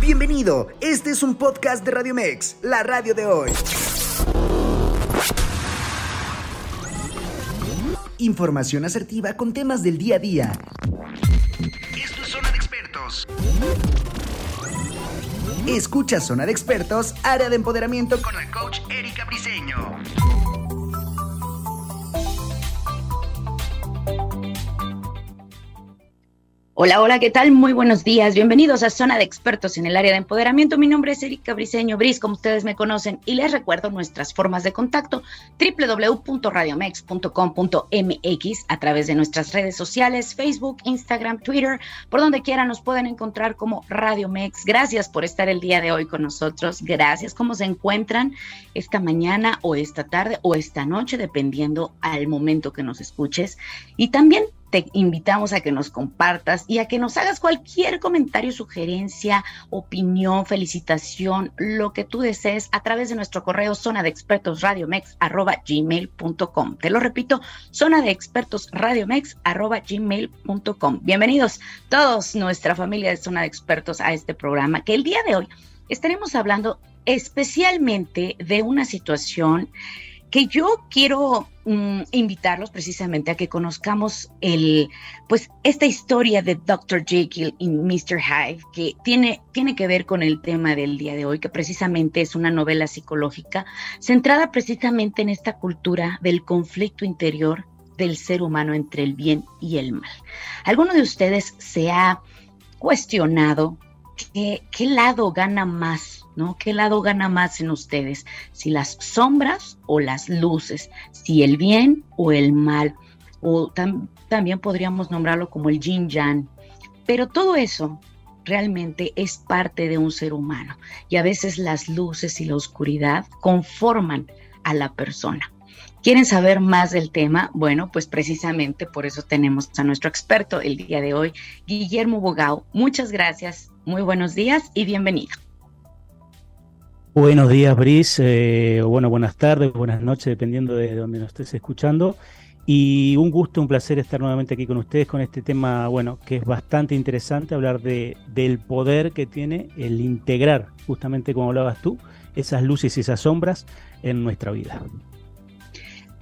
Bienvenido, este es un podcast de Radio Mex, la radio de hoy. Información asertiva con temas del día a día. Esto es Zona de Expertos. Escucha Zona de Expertos, área de empoderamiento con la coach Erika Briseño. Hola, hola, ¿qué tal? Muy buenos días. Bienvenidos a Zona de Expertos en el área de empoderamiento. Mi nombre es Erika Briseño Bris, como ustedes me conocen, y les recuerdo nuestras formas de contacto: www.radiomex.com.mx a través de nuestras redes sociales, Facebook, Instagram, Twitter, por donde quiera nos pueden encontrar como Radio Mex. Gracias por estar el día de hoy con nosotros. Gracias. ¿Cómo se encuentran esta mañana o esta tarde o esta noche, dependiendo al momento que nos escuches? Y también te invitamos a que nos compartas y a que nos hagas cualquier comentario, sugerencia, opinión, felicitación, lo que tú desees a través de nuestro correo zona de expertos radiomex arroba gmail.com. Te lo repito, zona de expertos radiomex arroba gmail.com. Bienvenidos todos nuestra familia de zona de expertos a este programa que el día de hoy estaremos hablando especialmente de una situación que yo quiero mm, invitarlos precisamente a que conozcamos el, pues, esta historia de Dr. Jekyll y Mr. Hyde, que tiene, tiene que ver con el tema del día de hoy, que precisamente es una novela psicológica centrada precisamente en esta cultura del conflicto interior del ser humano entre el bien y el mal. ¿Alguno de ustedes se ha cuestionado qué, qué lado gana más ¿no? ¿Qué lado gana más en ustedes? Si las sombras o las luces, si el bien o el mal, o también podríamos nombrarlo como el yin yang. Pero todo eso realmente es parte de un ser humano y a veces las luces y la oscuridad conforman a la persona. ¿Quieren saber más del tema? Bueno, pues precisamente por eso tenemos a nuestro experto el día de hoy, Guillermo Bogao. Muchas gracias, muy buenos días y bienvenido. Buenos días, Brice, eh, bueno, buenas tardes, buenas noches, dependiendo de donde nos estés escuchando. Y un gusto, un placer estar nuevamente aquí con ustedes con este tema, bueno, que es bastante interesante, hablar de, del poder que tiene el integrar, justamente como hablabas tú, esas luces y esas sombras en nuestra vida.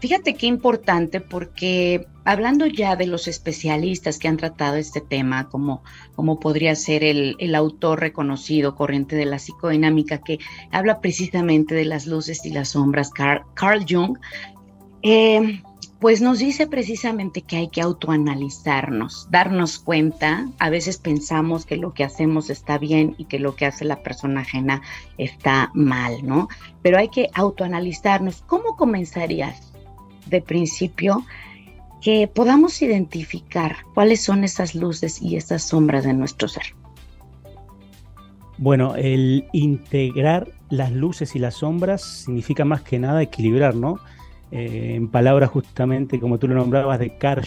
Fíjate qué importante porque hablando ya de los especialistas que han tratado este tema, como, como podría ser el, el, autor reconocido, corriente de la psicodinámica, que habla precisamente de las luces y las sombras, Carl, Jung, eh, pues nos dice precisamente que hay que autoanalizarnos, darnos cuenta. A veces pensamos que lo que hacemos está bien y que lo que hace la persona ajena está mal, ¿no? Pero hay que autoanalizarnos. ¿Cómo comenzarías? De principio que podamos identificar cuáles son esas luces y esas sombras de nuestro ser. Bueno, el integrar las luces y las sombras significa más que nada equilibrar, ¿no? Eh, en palabras justamente como tú lo nombrabas de Carl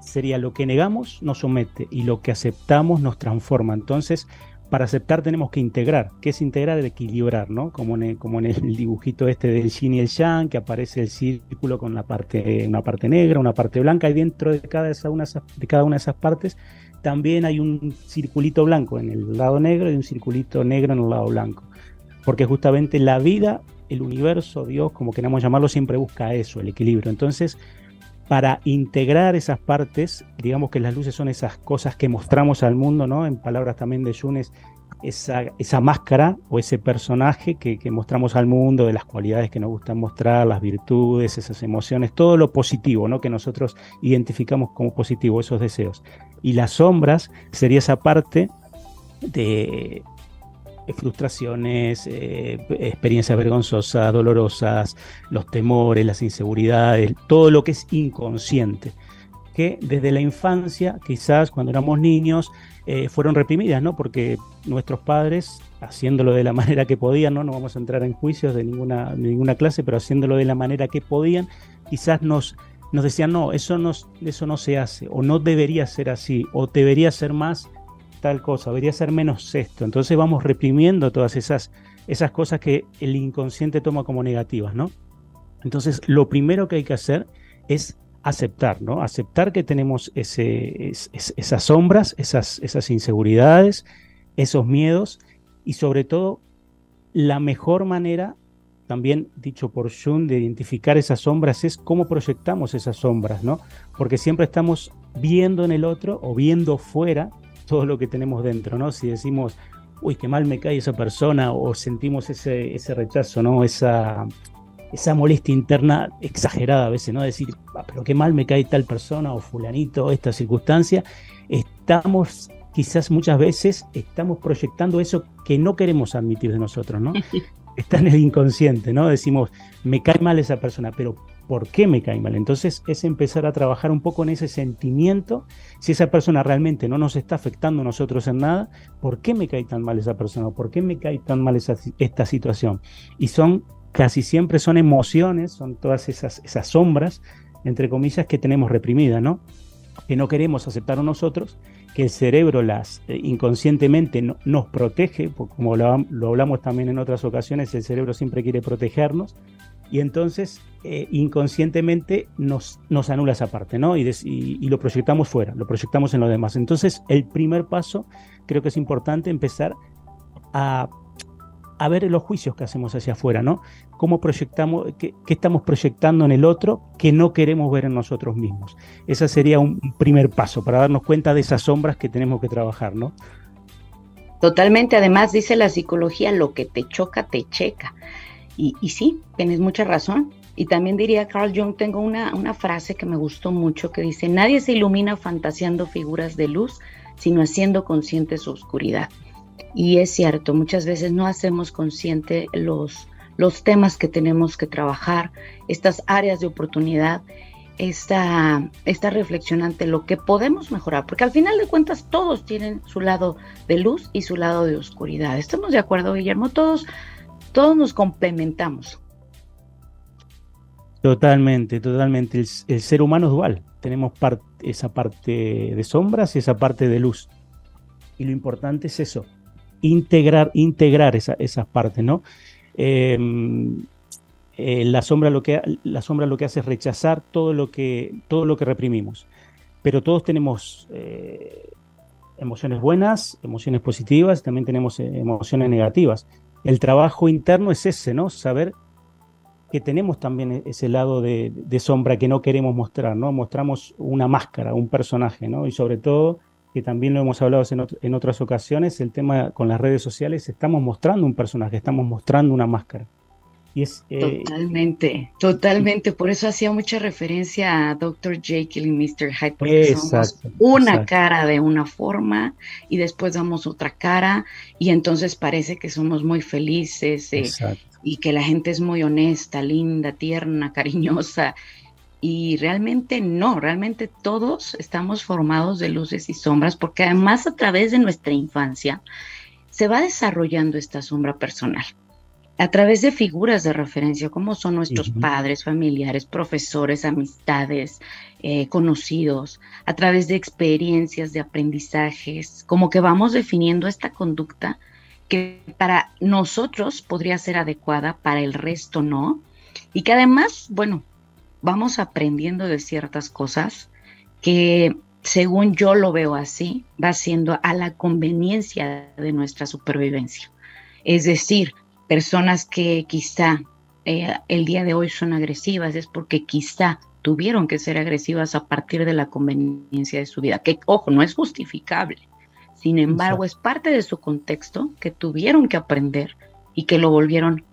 sería lo que negamos nos somete y lo que aceptamos nos transforma. Entonces, para aceptar tenemos que integrar. ¿Qué es integrar? Equilibrar, ¿no? Como en, el, el dibujito este del yin y el yang, que aparece el círculo con una parte negra, una parte blanca, y dentro de cada, una, de cada una de esas partes también hay un circulito blanco en el lado negro y un circulito negro en el lado blanco. Porque justamente la vida, el universo, Dios, como queramos llamarlo, siempre busca eso, el equilibrio. Entonces, para integrar esas partes, digamos que las luces son esas cosas que mostramos al mundo, ¿no? En palabras también de Yunes, esa, máscara o ese personaje que, mostramos al mundo, de las cualidades que nos gustan mostrar, las virtudes, esas emociones, todo lo positivo, ¿no? Que nosotros identificamos como positivo, esos deseos. Y las sombras sería esa parte de frustraciones, eh, experiencias vergonzosas, dolorosas, los temores, las inseguridades, todo lo que es inconsciente, que desde la infancia, quizás cuando éramos niños, eh, fueron reprimidas, ¿no? Porque nuestros padres, haciéndolo de la manera que podían, ¿no? No vamos a entrar en juicios de ninguna, ninguna clase, pero haciéndolo de la manera que podían, quizás nos, nos decían, no, eso no, eso no se hace, o no debería ser así, o debería ser más tal cosa, debería ser menos esto. Entonces vamos reprimiendo todas esas, esas cosas que el inconsciente toma como negativas, ¿no? Entonces lo primero que hay que hacer es aceptar, ¿no? Aceptar que tenemos ese, esas sombras, esas, esas inseguridades, esos miedos y sobre todo la mejor manera, también dicho por Jung, de identificar esas sombras es cómo proyectamos esas sombras, ¿no? Porque siempre estamos viendo en el otro o viendo fuera todo lo que tenemos dentro, ¿no? Si decimos, uy, qué mal me cae esa persona o sentimos ese, ese rechazo, ¿no? Esa, esa molestia interna exagerada a veces, ¿no? Decir, ah, pero qué mal me cae tal persona o fulanito, esta circunstancia. Estamos, quizás muchas veces, estamos proyectando eso que no queremos admitir de nosotros, ¿no? Está en el inconsciente, ¿no? Decimos, me cae mal esa persona, pero ¿por qué me cae mal? Entonces es empezar a trabajar un poco en ese sentimiento. Si esa persona realmente no nos está afectando a nosotros en nada, ¿por qué me cae tan mal esa persona? ¿Por qué me cae tan mal esa, esta situación? Y son casi siempre son emociones, son todas esas, esas sombras, entre comillas, que tenemos reprimidas, ¿no? Que no queremos aceptar a nosotros, que el cerebro las eh, inconscientemente nos protege, como lo, hablamos también en otras ocasiones, el cerebro siempre quiere protegernos, y entonces eh, inconscientemente nos, nos anula esa parte, ¿no? Y, y, lo proyectamos fuera, lo proyectamos en lo demás. Entonces, el primer paso creo que es importante empezar a a ver los juicios que hacemos hacia afuera, ¿no? Cómo proyectamos, qué, estamos proyectando en el otro que no queremos ver en nosotros mismos. Ese sería un primer paso para darnos cuenta de esas sombras que tenemos que trabajar, ¿no? Totalmente, además dice la psicología, lo que te choca, te checa. Y, sí, tienes mucha razón. Y también diría Carl Jung, tengo una, una frase que me gustó mucho que dice, nadie se ilumina fantaseando figuras de luz, sino haciendo consciente su oscuridad. Y es cierto, muchas veces no hacemos consciente los, los temas que tenemos que trabajar, estas áreas de oportunidad, esta, esta reflexión ante lo que podemos mejorar, porque al final de cuentas todos tienen su lado de luz y su lado de oscuridad. ¿Estamos de acuerdo, Guillermo? Todos, todos nos complementamos. Totalmente, totalmente. El, ser humano es dual. Tenemos esa parte de sombras y esa parte de luz. Y lo importante es eso, integrar, integrar esa, esas partes, ¿no? Em, eh, la, sombra lo que, la sombra lo que hace es rechazar todo lo que, todo lo que reprimimos. Pero todos tenemos eh, emociones buenas, emociones positivas, también tenemos eh, emociones negativas. El trabajo interno es ese, ¿no? Saber que tenemos también e-, ese lado de, de, sombra que no queremos mostrar, ¿no? Mostramos una máscara, un personaje, ¿no? Y sobre todo que también lo hemos hablado en, otras ocasiones, el tema con las redes sociales, estamos mostrando un personaje, estamos mostrando una máscara. Y es, eh, totalmente, totalmente. Por eso hacía mucha referencia a Dr. Jekyll y Mr. Hyde, porque somos una cara de una forma y después damos otra cara y entonces parece que somos muy felices eh, y que la gente es muy honesta, linda, tierna, cariñosa y realmente no, realmente todos estamos formados de luces y sombras porque además a través de nuestra infancia se va desarrollando esta sombra personal. A través de figuras de referencia, como son nuestros padres, familiares, profesores, amistades, eh, conocidos, a través de experiencias, de aprendizajes, como que vamos definiendo esta conducta que para nosotros podría ser adecuada, para el resto no, y que además, bueno, vamos aprendiendo de ciertas cosas que, según yo lo veo así, va siendo a la conveniencia de nuestra supervivencia. Es decir, personas que quizá eh, el día de hoy son agresivas es porque quizá tuvieron que ser agresivas a partir de la conveniencia de su vida, que ojo, no es justificable. Sin embargo, es parte de su contexto que tuvieron que aprender y que lo volvieron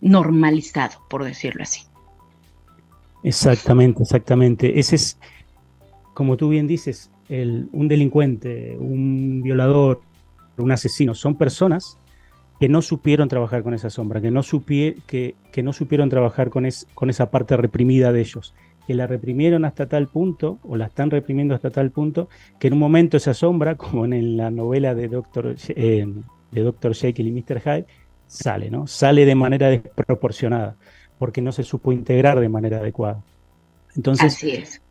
normalizado, por decirlo así. Exactamente, exactamente. Ese es, como tú bien dices, un delincuente, un violador, un asesino, son personas que no supieron trabajar con esa sombra, que no, que, que, no supieron trabajar con, con esa parte reprimida de ellos, que la reprimieron hasta tal punto, o la están reprimiendo hasta tal punto, que en un momento esa sombra, como en la novela de Doctor, eh, de Dr. Jekyll y Mr. Hyde, sale, ¿no? Sale de manera desproporcionada porque no se supo integrar de manera adecuada. Entonces, es.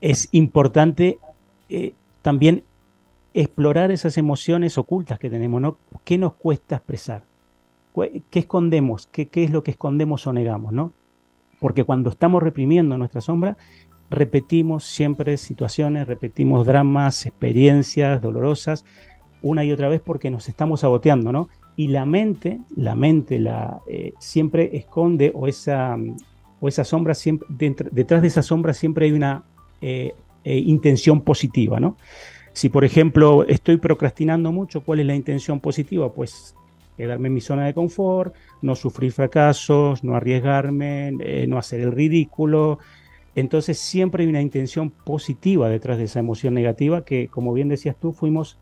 es. importante eh, también explorar esas emociones ocultas que tenemos, ¿no? ¿Qué nos cuesta expresar? ¿Qué escondemos? ¿Qué, es lo que escondemos o negamos, ¿no? Porque cuando estamos reprimiendo nuestra sombra, repetimos siempre situaciones, repetimos dramas, experiencias dolorosas, una y otra vez porque nos estamos saboteando, ¿no? Y la mente, la mente la, eh, siempre esconde o esa, o sombra, siempre, detrás de esa sombra siempre hay una eh, eh, intención positiva, ¿no? Si, por ejemplo, estoy procrastinando mucho, ¿cuál es la intención positiva? Pues quedarme en mi zona de confort, no sufrir fracasos, no arriesgarme, no hacer el ridículo, entonces siempre hay una intención positiva detrás de esa emoción negativa que, como bien decías tú, fuimos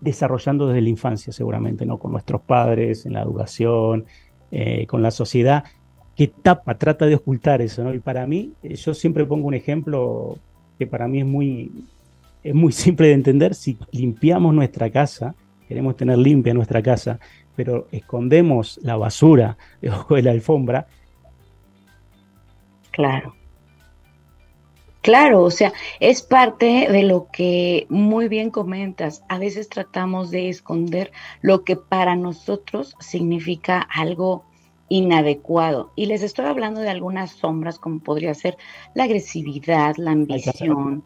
desarrollando desde la infancia seguramente, ¿no? Con nuestros padres, en la educación, eh, con la sociedad, que tapa, trata de ocultar eso, ¿no? Y para mí, eh, yo siempre pongo un ejemplo que para mí es muy, es muy simple de entender. Si limpiamos nuestra casa, queremos tener limpia nuestra casa, pero escondemos la basura debajo de la alfombra. Claro Claro, o sea, es parte de lo que muy bien comentas. A veces tratamos de esconder lo que para nosotros significa algo inadecuado. Y les estoy hablando de algunas sombras como podría ser la agresividad, la ambición,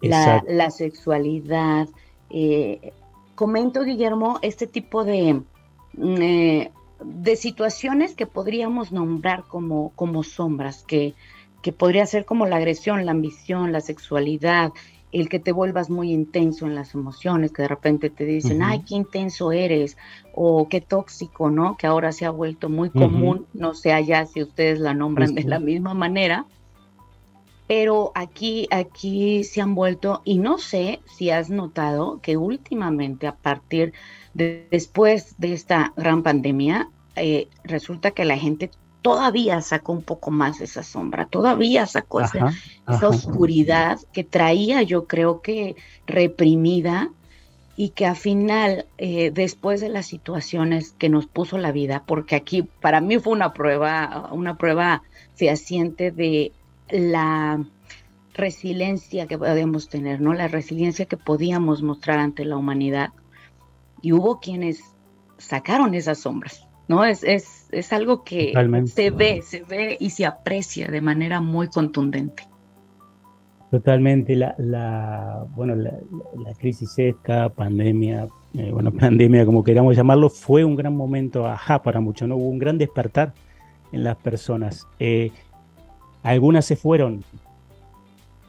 la, sexualidad. Eh, comento, Guillermo, este tipo de, mm, eh, de situaciones que podríamos nombrar como, como sombras, que que podría ser como la agresión, la ambición, la sexualidad, el que te vuelvas muy intenso en las emociones, que de repente te dicen, ay, qué intenso eres, o qué tóxico, ¿no? Que ahora se ha vuelto muy común, no sé allá si ustedes la nombran de la misma manera, pero aquí, aquí se han vuelto, y no sé si has notado que últimamente, a partir de después de esta gran pandemia, eh, resulta que la gente todavía sacó un poco más esa sombra, todavía sacó esa, oscuridad que traía yo creo que reprimida y que al final, eh, después de las situaciones que nos puso la vida, porque aquí para mí fue una prueba, una prueba fehaciente de la resiliencia que podíamos tener, ¿no? La resiliencia que podíamos mostrar ante la humanidad. Y hubo quienes sacaron esas sombras, ¿no? Es, es, es algo que se ve, se ve y se aprecia de manera muy contundente. Totalmente, la, la bueno, la, crisis esta, pandemia, eh, bueno, pandemia como queramos llamarlo, fue un gran momento, ajá, para muchos, ¿no? Hubo un gran despertar en las personas. Eh, algunas se fueron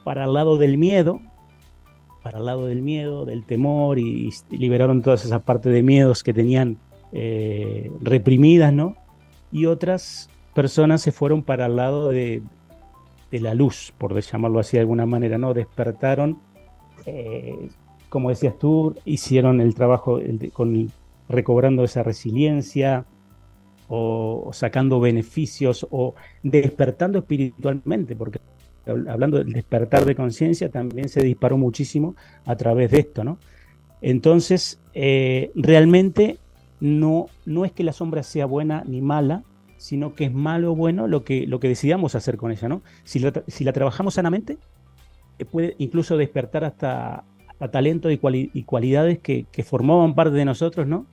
para el lado del miedo, para el lado del miedo, del temor y, liberaron todas esas partes de miedos que tenían eh, reprimidas, ¿no? Y otras personas se fueron para el lado de, la luz, por llamarlo así de alguna manera, ¿no? Despertaron, eh, como decías tú, hicieron el trabajo con, recobrando esa resiliencia, o, sacando beneficios o despertando espiritualmente, porque hablando del despertar de conciencia también se disparó muchísimo a través de esto, ¿no? Entonces, eh, realmente no, no es que la sombra sea buena ni mala, sino que es malo o bueno lo que, lo que decidamos hacer con ella, ¿no? Si la, si la trabajamos sanamente, eh, puede incluso despertar hasta, talentos y, y cualidades que, formaban parte de nosotros, ¿no?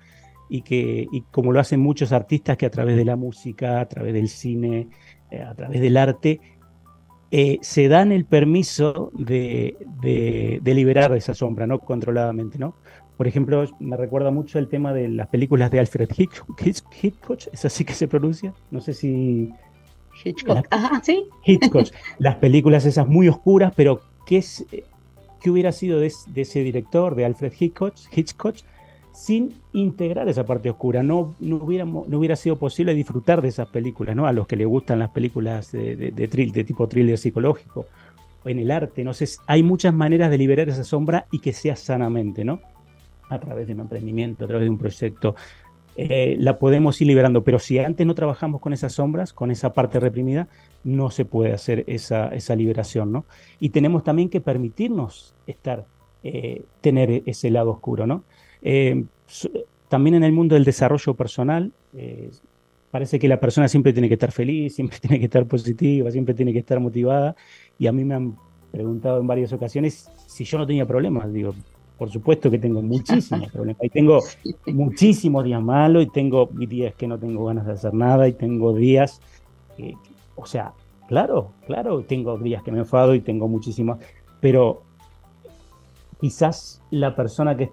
Y que, y como lo hacen muchos artistas que a través de la música, a través del cine, eh, a través del arte, eh, se dan el permiso de, de, de, liberar esa sombra, ¿no? Controladamente, ¿no? Por ejemplo, me recuerda mucho el tema de las películas de Alfred Hitchcock, Hitchcock ¿es así que se pronuncia? No sé si... Hitchcock, ajá, sí. Hitchcock, las películas esas muy oscuras, pero ¿qué, es, qué hubiera sido de, ese director, de Alfred Hitchcock, Hitchcock, sin integrar esa parte oscura? No, no, hubiera, no hubiera sido posible disfrutar de esas películas, ¿no? A los que les gustan las películas de, de, de tipo thriller psicológico, o en el arte, no sé, hay muchas maneras de liberar esa sombra y que sea sanamente, ¿no? a través de un emprendimiento, a través de un proyecto, eh, la podemos ir liberando. Pero si antes no trabajamos con esas sombras, con esa parte reprimida, no se puede hacer esa, esa liberación, ¿no? Y tenemos también que permitirnos estar, eh, tener ese lado oscuro, ¿no? Eh, también en el mundo del desarrollo personal, parece que la persona siempre tiene que estar feliz, siempre tiene que estar positiva, siempre tiene que estar motivada. Y a mí me han preguntado en varias ocasiones si yo no tenía problemas. Digo, por supuesto que tengo muchísimos problemas. Y tengo muchísimos días malos y tengo días que no tengo ganas de hacer nada y tengo días, o sea, Claro, claro, tengo días que me enfado y tengo muchísimas, pero quizás la persona que,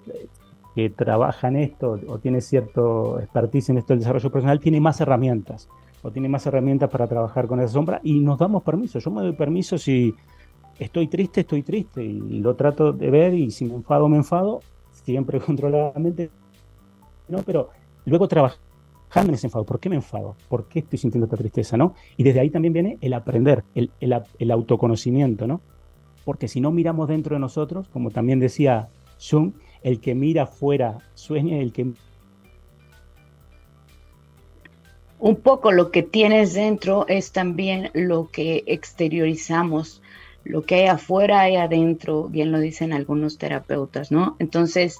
que trabaja en esto o tiene cierto expertise en esto del desarrollo personal tiene más herramientas o tiene más herramientas para trabajar con esa sombra y nos damos permiso. Yo me doy permiso si estoy triste, estoy triste y lo trato de ver y si me enfado, me enfado, siempre controladamente, ¿no? Pero luego trabajando en ese enfado, ¿por qué me enfado? ¿Por qué estoy sintiendo esta tristeza, no? Y desde ahí también viene el aprender, el, el, autoconocimiento, ¿no? Porque si no miramos dentro de nosotros, como también decía Jung, el que mira fuera sueña, el que un poco lo que tienes dentro es también lo que exteriorizamos, lo que hay afuera hay adentro, bien lo dicen algunos terapeutas, ¿no? Entonces,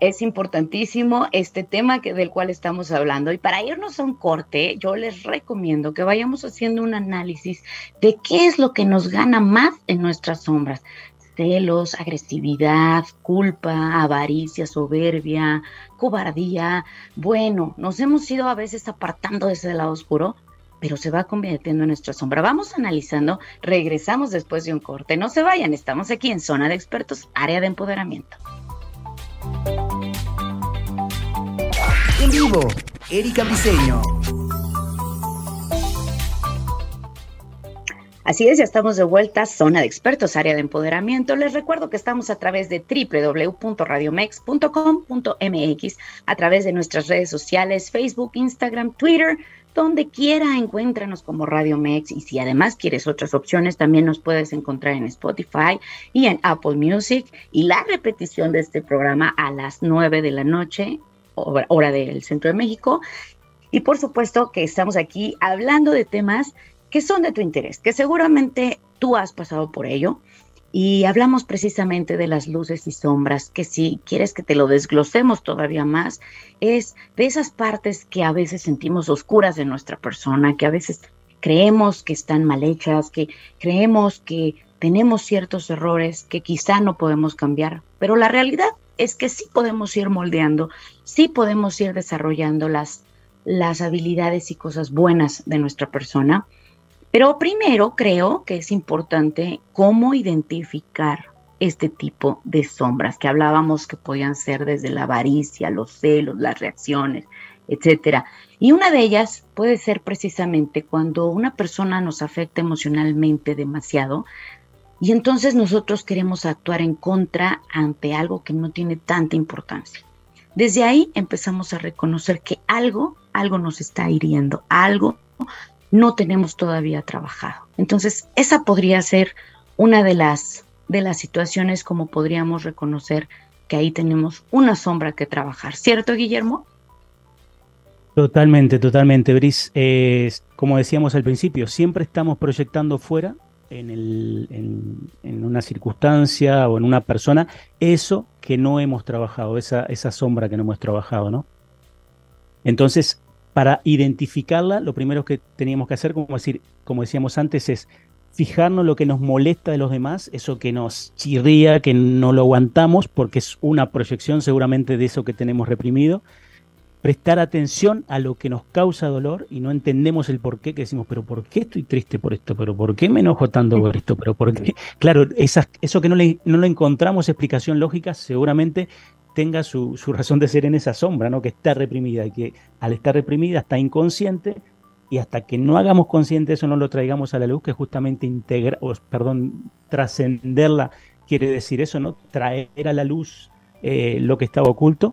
es importantísimo este tema que, del cual estamos hablando. Y para irnos a un corte, yo les recomiendo que vayamos haciendo un análisis de qué es lo que nos gana más en nuestras sombras celos, agresividad, culpa, avaricia, soberbia, cobardía. Bueno, nos hemos ido a veces apartando de ese lado oscuro, pero se va convirtiendo en nuestra sombra. Vamos analizando, regresamos después de un corte. No se vayan, estamos aquí en Zona de Expertos, área de empoderamiento. En vivo, Erika Briseño. Así es, ya estamos de vuelta, zona de expertos, área de empoderamiento. Les recuerdo que estamos a través de www.radiomex.com.mx, a través de nuestras redes sociales, Facebook, Instagram, Twitter, donde quiera encuéntranos como Radio Mex. Y si además quieres otras opciones también nos puedes encontrar en Spotify y en Apple Music. Y la repetición de este programa a las 9 de la noche hora del centro de México. Y por supuesto que estamos aquí hablando de temas que son de tu interés, que seguramente tú has pasado por ello. Y hablamos precisamente de las luces y sombras, que si quieres que te lo desglosemos todavía más, es de esas partes que a veces sentimos oscuras de nuestra persona, que a veces creemos que están mal hechas, que creemos que tenemos ciertos errores que quizá no podemos cambiar, pero la realidad es que sí podemos ir moldeando, sí podemos ir desarrollando las, las habilidades y cosas buenas de nuestra persona pero primero creo que es importante cómo identificar este tipo de sombras que hablábamos que podían ser desde la avaricia, los celos, las reacciones, etcétera. Y una de ellas puede ser precisamente cuando una persona nos afecta emocionalmente demasiado y entonces nosotros queremos actuar en contra ante algo que no tiene tanta importancia. Desde ahí empezamos a reconocer que algo, algo nos está hiriendo, algo no tenemos todavía trabajado. Entonces, esa podría ser una de las, de las situaciones como podríamos reconocer que ahí tenemos una sombra que trabajar. ¿Cierto, Guillermo? Totalmente, totalmente, Bris. como decíamos al principio, siempre estamos proyectando fuera en, el, en, en, una circunstancia o en una persona eso que no hemos trabajado, esa, esa sombra que no hemos trabajado, ¿no? Entonces, para identificarla, lo primero que teníamos que hacer, como, decíamos antes, es fijarnos lo que nos molesta de los demás, eso que nos chirría, que no lo aguantamos, porque es una proyección seguramente de eso que tenemos reprimido. Prestar atención a lo que nos causa dolor y no entendemos el por qué, que decimos, pero ¿por qué estoy triste por esto? ¿Pero por qué me enojo tanto por esto? ¿Pero por qué? Claro, eso que no le, no le encontramos explicación lógica, seguramente tenga su, razón de ser en esa sombra, ¿no? que está reprimida y que al estar reprimida está inconsciente y hasta que no hagamos consciente eso, no lo traigamos a la luz, que justamente integra, o, perdón, trascenderla quiere decir eso, ¿no? Traer a la luz eh, lo que estaba oculto,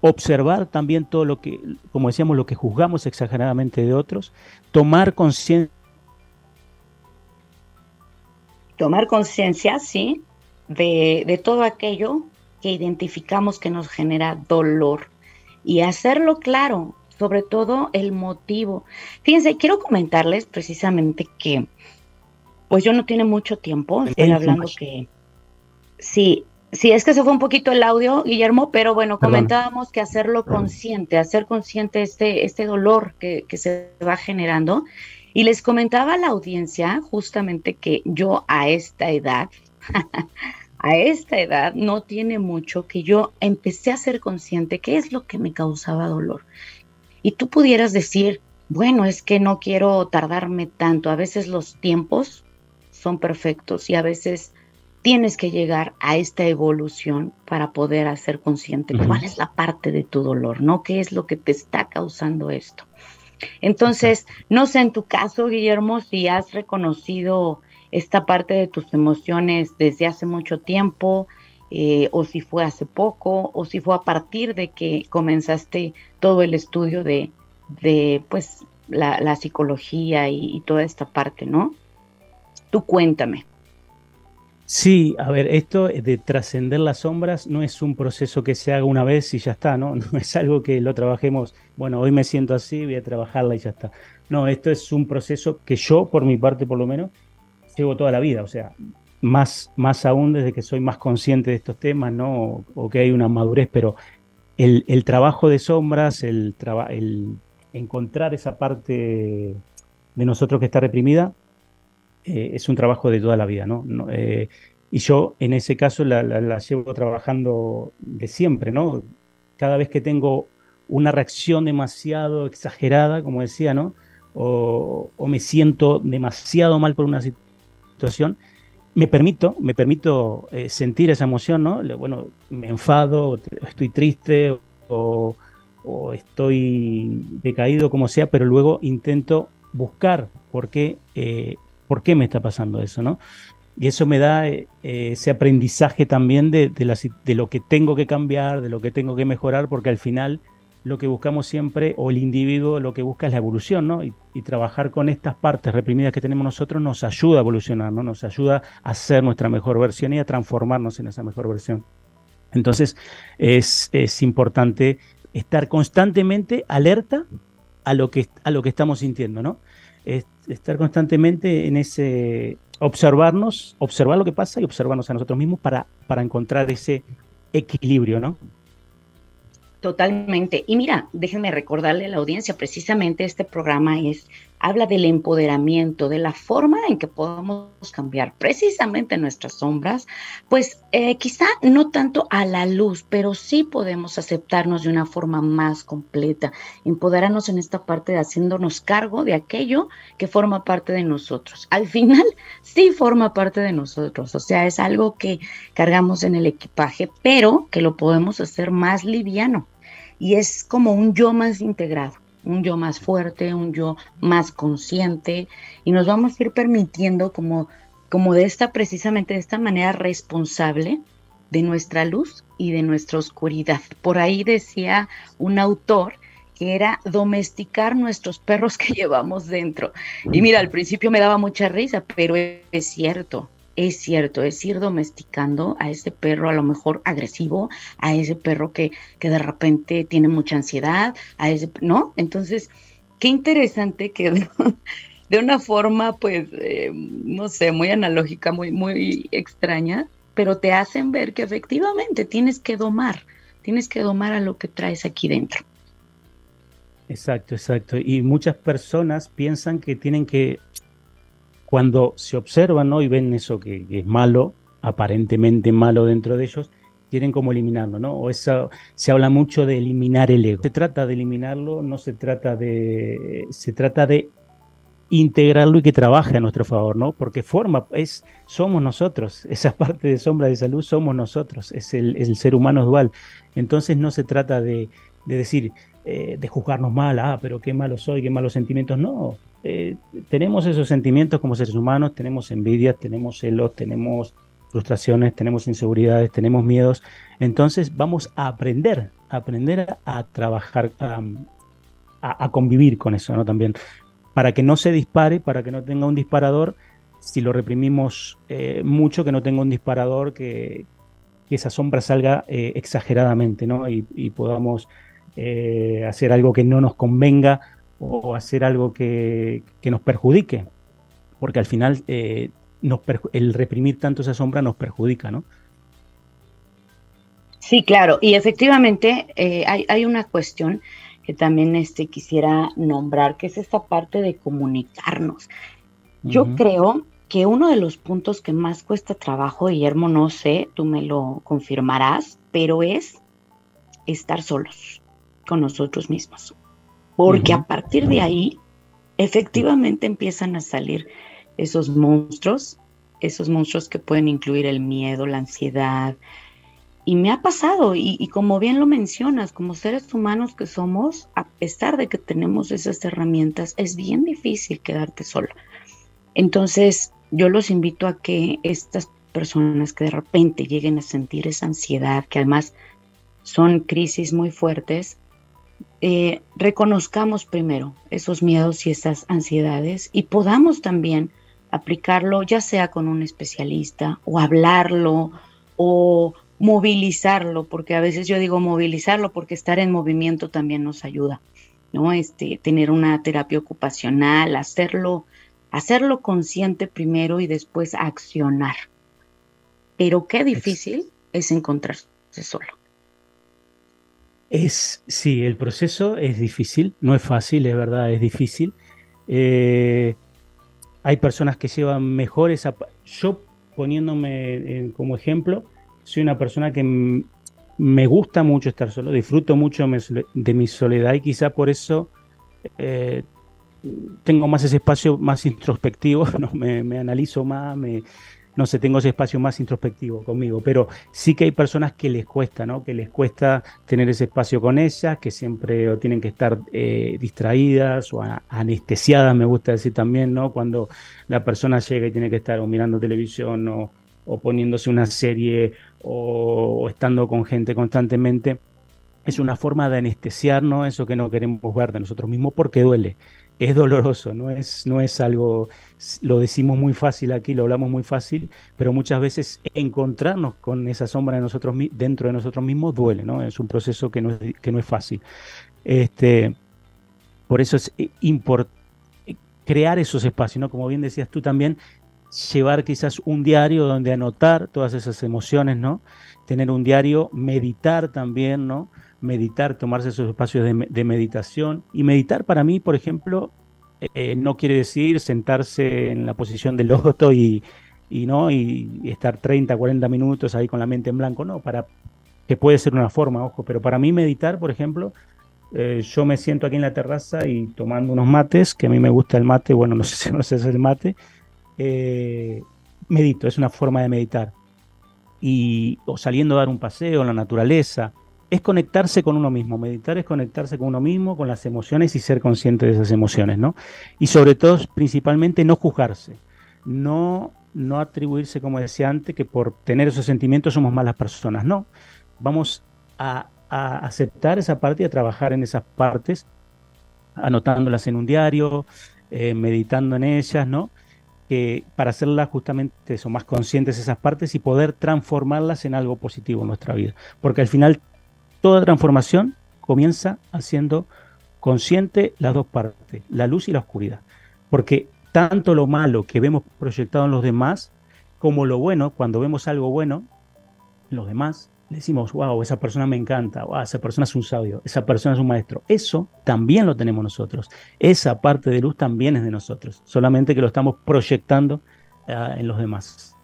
observar también todo lo que, como decíamos, lo que juzgamos exageradamente de otros, tomar conciencia. Tomar conciencia, sí, de, de todo aquello que identificamos que nos genera dolor y hacerlo claro, sobre todo el motivo. Fíjense, quiero comentarles precisamente que, pues yo no tiene mucho tiempo, estoy hablando que, sí, sí, es que se fue un poquito el audio, Guillermo, pero bueno, comentábamos que hacerlo consciente, hacer consciente este, este dolor que, que se va generando. Y les comentaba a la audiencia justamente que yo a esta edad, a esta edad no tiene mucho que yo empecé a ser consciente qué es lo que me causaba dolor. Y tú pudieras decir, bueno, es que no quiero tardarme tanto. A veces los tiempos son perfectos y a veces tienes que llegar a esta evolución para poder hacer consciente cuál es la parte de tu dolor, ¿no? ¿Qué es lo que te está causando esto? Entonces, no sé en tu caso, Guillermo, si has reconocido esta parte de tus emociones desde hace mucho tiempo, eh, o si fue hace poco, o si fue a partir de que comenzaste todo el estudio de, de pues, la, psicología y, y toda esta parte, ¿no? Tú cuéntame. Sí, a ver, esto de trascender las sombras no es un proceso que se haga una vez y ya está, ¿no? No es algo que lo trabajemos, bueno, hoy me siento así, voy a trabajarla y ya está. No, esto es un proceso que yo, por mi parte por lo menos, llevo toda la vida, o sea, más, más aún desde que soy más consciente de estos temas, ¿no? O, que hay una madurez, pero el, trabajo de sombras, el, el encontrar esa parte de nosotros que está reprimida, eh, es un trabajo de toda la vida, ¿no? Eh, y yo en ese caso la, llevo trabajando de siempre, ¿no? Cada vez que tengo una reacción demasiado exagerada, como decía, ¿no? O, me siento demasiado mal por una situación, me permito, me permito eh, sentir esa emoción, ¿no? Bueno, me enfado, estoy triste o, estoy decaído, como sea, pero luego intento buscar por qué ¿por qué me está pasando eso? ¿no? Y eso me da eh, ese aprendizaje también de, de, lo que tengo que cambiar, de lo que tengo que mejorar, porque al final lo que buscamos siempre, o el individuo lo que busca es la evolución, ¿no? Y, trabajar con estas partes reprimidas que tenemos nosotros nos ayuda a evolucionar, ¿no? Nos ayuda a ser nuestra mejor versión y a transformarnos en esa mejor versión. Entonces, es, es importante estar constantemente alerta a lo que, a lo que estamos sintiendo, ¿no? estar constantemente en ese observarnos, observar lo que pasa y observarnos a nosotros mismos para, para encontrar ese equilibrio, ¿no? Totalmente. Y mira, déjenme recordarle a la audiencia, precisamente este programa es habla del empoderamiento, de la forma en que podemos cambiar precisamente nuestras sombras, pues eh, quizá no tanto a la luz, pero sí podemos aceptarnos de una forma más completa, empoderarnos en esta parte de haciéndonos cargo de aquello que forma parte de nosotros. Al final, sí forma parte de nosotros, o sea, es algo que cargamos en el equipaje, pero que lo podemos hacer más liviano y es como un yo más integrado un yo más fuerte, un yo más consciente y nos vamos a ir permitiendo como, como de esta precisamente de esta manera responsable de nuestra luz y de nuestra oscuridad. Por ahí decía un autor que era domesticar nuestros perros que llevamos dentro. Y mira, al principio me daba mucha risa, pero es cierto es cierto, es ir domesticando a ese perro a lo mejor agresivo, a ese perro que, que de repente tiene mucha ansiedad, a ese, ¿no? Entonces, qué interesante que de, una forma, pues, eh, no sé, muy analógica, muy, muy extraña, pero te hacen ver que efectivamente tienes que domar, tienes que domar a lo que traes aquí dentro. Exacto, exacto. Y muchas personas piensan que tienen que cuando se observan ¿no? y ven eso que, es malo, aparentemente malo dentro de ellos, quieren como eliminarlo, ¿no? O eso, se habla mucho de eliminar el ego. Se trata de eliminarlo, no se trata de, se trata de integrarlo y que trabaje a nuestro favor, ¿no? Porque forma, es, somos nosotros, esa parte de sombra de salud somos nosotros, es el, el ser humano dual. Entonces no se trata de, de decir, eh, de juzgarnos mal, ah, pero qué malo soy, qué malos sentimientos, no, eh, tenemos esos sentimientos como seres humanos, tenemos envidia, tenemos celos, tenemos frustraciones, tenemos inseguridades, tenemos miedos. Entonces vamos a aprender, a aprender a, trabajar, a, convivir con eso, ¿no? También, para que no se dispare, para que no tenga un disparador, si lo reprimimos eh, mucho, que no tenga un disparador, que, esa sombra salga exageradamente, ¿no? Y, podamos hacer algo que no nos convenga o hacer algo que, nos perjudique, porque al final eh, el reprimir tanto esa sombra nos perjudica, ¿no? Sí, claro, y efectivamente eh, hay, una cuestión que también este, quisiera nombrar, que es esta parte de comunicarnos. Yo creo que uno de los puntos que más cuesta trabajo, Guillermo, no sé, tú me lo confirmarás, pero es estar solos con nosotros mismos porque a partir de ahí efectivamente empiezan a salir esos monstruos, esos monstruos que pueden incluir el miedo, la ansiedad. Y me ha pasado, y, como bien lo mencionas, como seres humanos que somos, a pesar de que tenemos esas herramientas, es bien difícil quedarte sola. Entonces, yo los invito a que estas personas que de repente lleguen a sentir esa ansiedad, que además son crisis muy fuertes, eh, reconozcamos primero esos miedos y esas ansiedades y podamos también aplicarlo ya sea con un especialista o hablarlo o movilizarlo, porque a veces yo digo movilizarlo porque estar en movimiento también nos ayuda, ¿no? Este, tener una terapia ocupacional, hacerlo, hacerlo consciente primero y después accionar. Pero qué difícil es encontrarse solo. Es, sí, el proceso es difícil, no es fácil, es verdad, es difícil. Eh, hay personas que llevan mejor esa... Yo, poniéndome como ejemplo, soy una persona que me gusta mucho estar solo, disfruto mucho de mi soledad y quizá por eso eh, tengo más ese espacio más introspectivo, ¿no? me, me, analizo más, me, no sé, tengo ese espacio más introspectivo conmigo, pero sí que hay personas que les cuesta, ¿no? Que les cuesta tener ese espacio con ellas, que siempre tienen que estar eh, distraídas o anestesiadas, me gusta decir también, ¿no? Cuando la persona llega y tiene que estar o mirando televisión o, poniéndose una serie o, estando con gente constantemente, es una forma de anestesiarnos eso que no queremos ver de nosotros mismos porque duele es doloroso, no es, no es algo, lo decimos muy fácil aquí, lo hablamos muy fácil, pero muchas veces encontrarnos con esa sombra de nosotros, dentro de nosotros mismos duele, ¿no? Es un proceso que no es, que no es fácil. Este, por eso es importante crear esos espacios, ¿no? Como bien decías tú también, llevar quizás un diario donde anotar todas esas emociones, ¿no? Tener un diario, meditar también, ¿no? Meditar, tomarse esos espacios de, meditación. Y meditar para mí, por ejemplo, eh, no quiere decir sentarse en la posición del loto y, y, ¿no? Y, estar 30, 40 minutos ahí con la mente en blanco, no, para que puede ser una forma, ojo, pero para mí meditar, por ejemplo, eh, yo me siento aquí en la terraza y tomando unos mates, que a mí me gusta el mate, bueno, no sé si no sé el mate, eh, medito, es una forma de meditar. Y, o saliendo a dar un paseo en la naturaleza, es conectarse con uno mismo. Meditar es conectarse con uno mismo, con las emociones y ser consciente de esas emociones, ¿no? Y sobre todo, principalmente, no juzgarse. No, no atribuirse, como decía antes, que por tener esos sentimientos somos malas personas. No. Vamos a, aceptar esa parte y a trabajar en esas partes, anotándolas en un diario, eh, meditando en ellas, ¿no? Que para hacerlas justamente eso, más conscientes esas partes y poder transformarlas en algo positivo en nuestra vida. Porque al final Toda transformación comienza haciendo consciente las dos partes, la luz y la oscuridad. Porque tanto lo malo que vemos proyectado en los demás, como lo bueno, cuando vemos algo bueno en los demás, decimos, wow, esa persona me encanta, wow, esa persona es un sabio, esa persona es un maestro. Eso también lo tenemos nosotros. Esa parte de luz también es de nosotros, solamente que lo estamos proyectando ah, en los demás.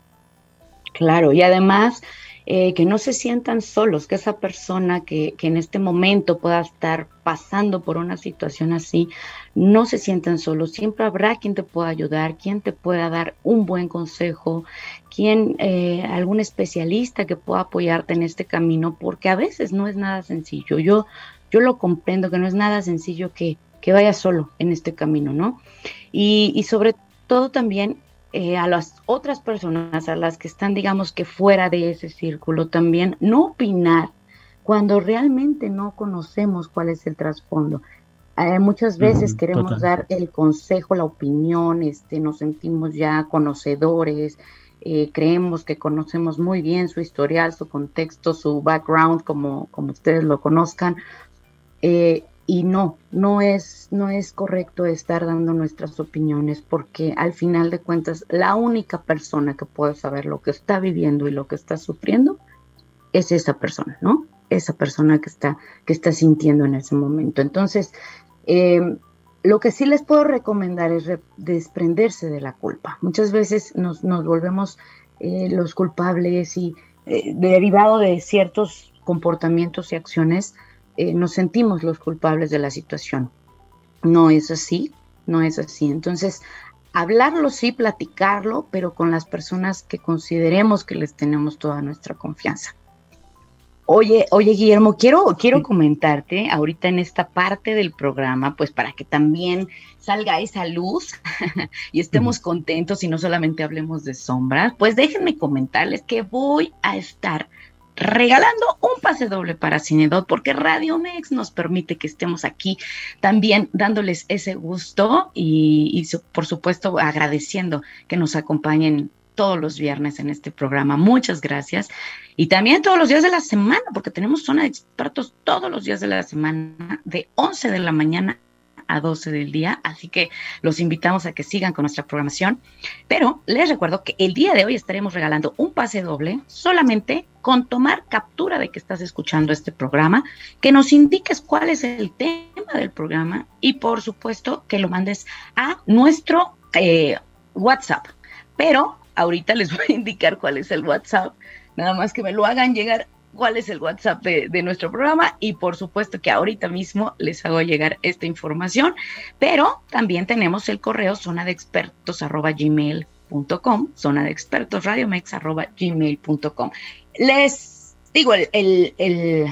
Claro, y además eh, que no se sientan solos, que esa persona que, en este momento pueda estar pasando por una situación así, no se sientan solos. Siempre habrá quien te pueda ayudar, quien te pueda dar un buen consejo, quien, eh, algún especialista que pueda apoyarte en este camino, porque a veces no es nada sencillo. Yo, yo lo comprendo que no es nada sencillo que, que vaya solo en este camino, ¿no? Y, y sobre todo también eh, a las otras personas, a las que están, digamos que fuera de ese círculo también, no opinar cuando realmente no conocemos cuál es el trasfondo. Eh, muchas veces queremos dar el consejo, la opinión, este, nos sentimos ya conocedores, eh, creemos que conocemos muy bien su historial, su contexto, su background, como, como ustedes lo conozcan, y no, no es, no es correcto estar dando nuestras opiniones porque al final de cuentas la única persona que puede saber lo que está viviendo y lo que está sufriendo es esa persona, ¿no? Esa persona que está, que está sintiendo en ese momento. Entonces, em, lo que sí les puedo recomendar es desprenderse de la culpa. Muchas veces nos, nos volvemos eh, los culpables y eh, derivado de ciertos comportamientos y acciones, eh, nos sentimos los culpables de la situación. No es así. no es así. Entonces, hablarlo sí, platicarlo, pero con las personas que consideremos que les tenemos toda nuestra confianza. Oye, oye, Guillermo, quiero, quiero comentarte ahorita en esta parte del programa, pues para que también salga esa luz y estemos contentos y no solamente hablemos de sombras, pues déjenme comentarles que voy a estar regalando un pase doble para Cinedot, porque Radio Mex nos permite que estemos aquí también dándoles ese gusto y, por supuesto agradeciendo que nos acompañen todos los viernes en este programa. Muchas gracias. Y también todos los días de la semana, porque tenemos zona de expertos todos los días de la semana, de 11 de la mañana a 12 del día, así que los invitamos a que sigan con nuestra programación. Pero les recuerdo que el día de hoy estaremos regalando un pase doble solamente con tomar captura de que estás escuchando este programa, que nos indiques cuál es el tema del programa y por supuesto que lo mandes a nuestro eh, WhatsApp. Pero ahorita les voy a indicar cuál es el WhatsApp, nada más que me lo hagan llegar cuál es el WhatsApp de, nuestro programa y por supuesto que ahorita mismo les hago llegar esta información, pero también tenemos el correo zona de expertos arroba gmail.com, zona de expertos radiomex arroba gmail.com. Les digo el, el, el,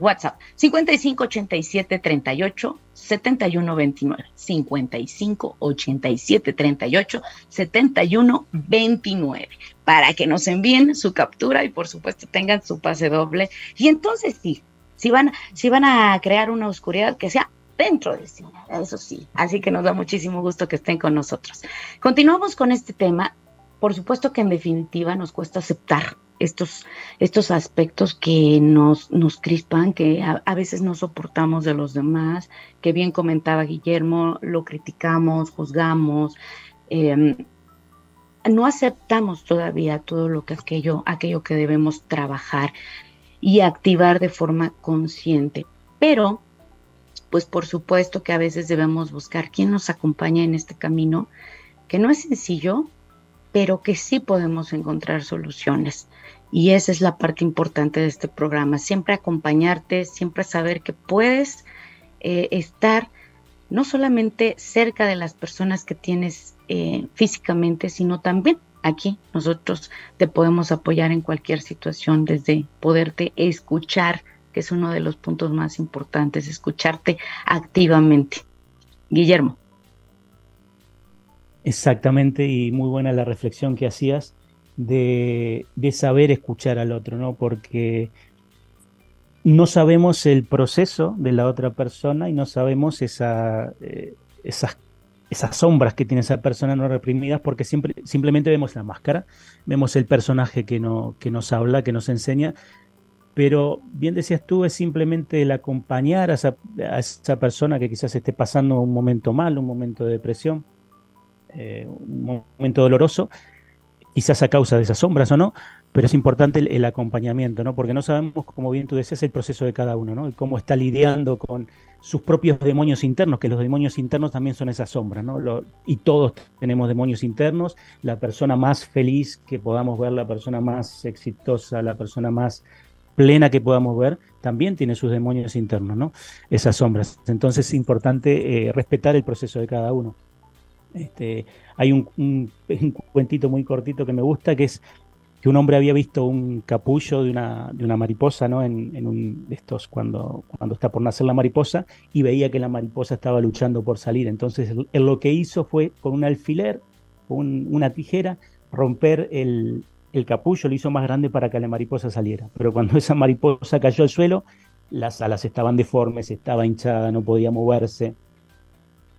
WhatsApp 55 87 38 71 29 55 87 38 71 29 para que nos envíen su captura y por supuesto tengan su pase doble. Y entonces sí, si van, si van a crear una oscuridad que sea dentro del cine, eso sí. Así que nos da muchísimo gusto que estén con nosotros. Continuamos con este tema. Por supuesto que en definitiva nos cuesta aceptar estos, estos aspectos que nos, nos crispan, que a, veces no soportamos de los demás, que bien comentaba Guillermo, lo criticamos, juzgamos, eh, no aceptamos todavía todo lo que aquello, aquello que debemos trabajar y activar de forma consciente. Pero, pues por supuesto que a veces debemos buscar quién nos acompaña en este camino, que no es sencillo, pero que sí podemos encontrar soluciones. Y esa es la parte importante de este programa, siempre acompañarte, siempre saber que puedes eh, estar no solamente cerca de las personas que tienes eh, físicamente, sino también aquí nosotros te podemos apoyar en cualquier situación, desde poderte escuchar, que es uno de los puntos más importantes, escucharte activamente. Guillermo. Exactamente, y muy buena la reflexión que hacías de, de saber escuchar al otro, ¿no? Porque no sabemos el proceso de la otra persona y no sabemos esa, eh, esas, esas sombras que tiene esa persona no reprimidas porque siempre, simplemente vemos la máscara, vemos el personaje que, no, que nos habla, que nos enseña, pero bien decías tú, es simplemente el acompañar a esa, a esa persona que quizás esté pasando un momento mal, un momento de depresión, eh, un momento doloroso, quizás a causa de esas sombras o no, pero es importante el, acompañamiento, ¿no? Porque no sabemos, como bien tú decías, el proceso de cada uno, ¿no? Y cómo está lidiando con sus propios demonios internos, que los demonios internos también son esa sombra, ¿no? y todos tenemos demonios internos. La persona más feliz que podamos ver, la persona más exitosa, la persona más plena que podamos ver, también tiene sus demonios internos, ¿no? Esas sombras. Entonces es importante eh, respetar el proceso de cada uno. Este, hay un, cuentito muy cortito que me gusta, que es que un hombre había visto un capullo de una, de una mariposa, ¿no? En, en un de estos, cuando, cuando está por nacer la mariposa, y veía que la mariposa estaba luchando por salir. Entonces, él, lo que hizo fue, con un alfiler, con una tijera, romper el, el capullo, lo hizo más grande para que la mariposa saliera. Pero cuando esa mariposa cayó al suelo, las alas estaban deformes, estaba hinchada, no podía moverse.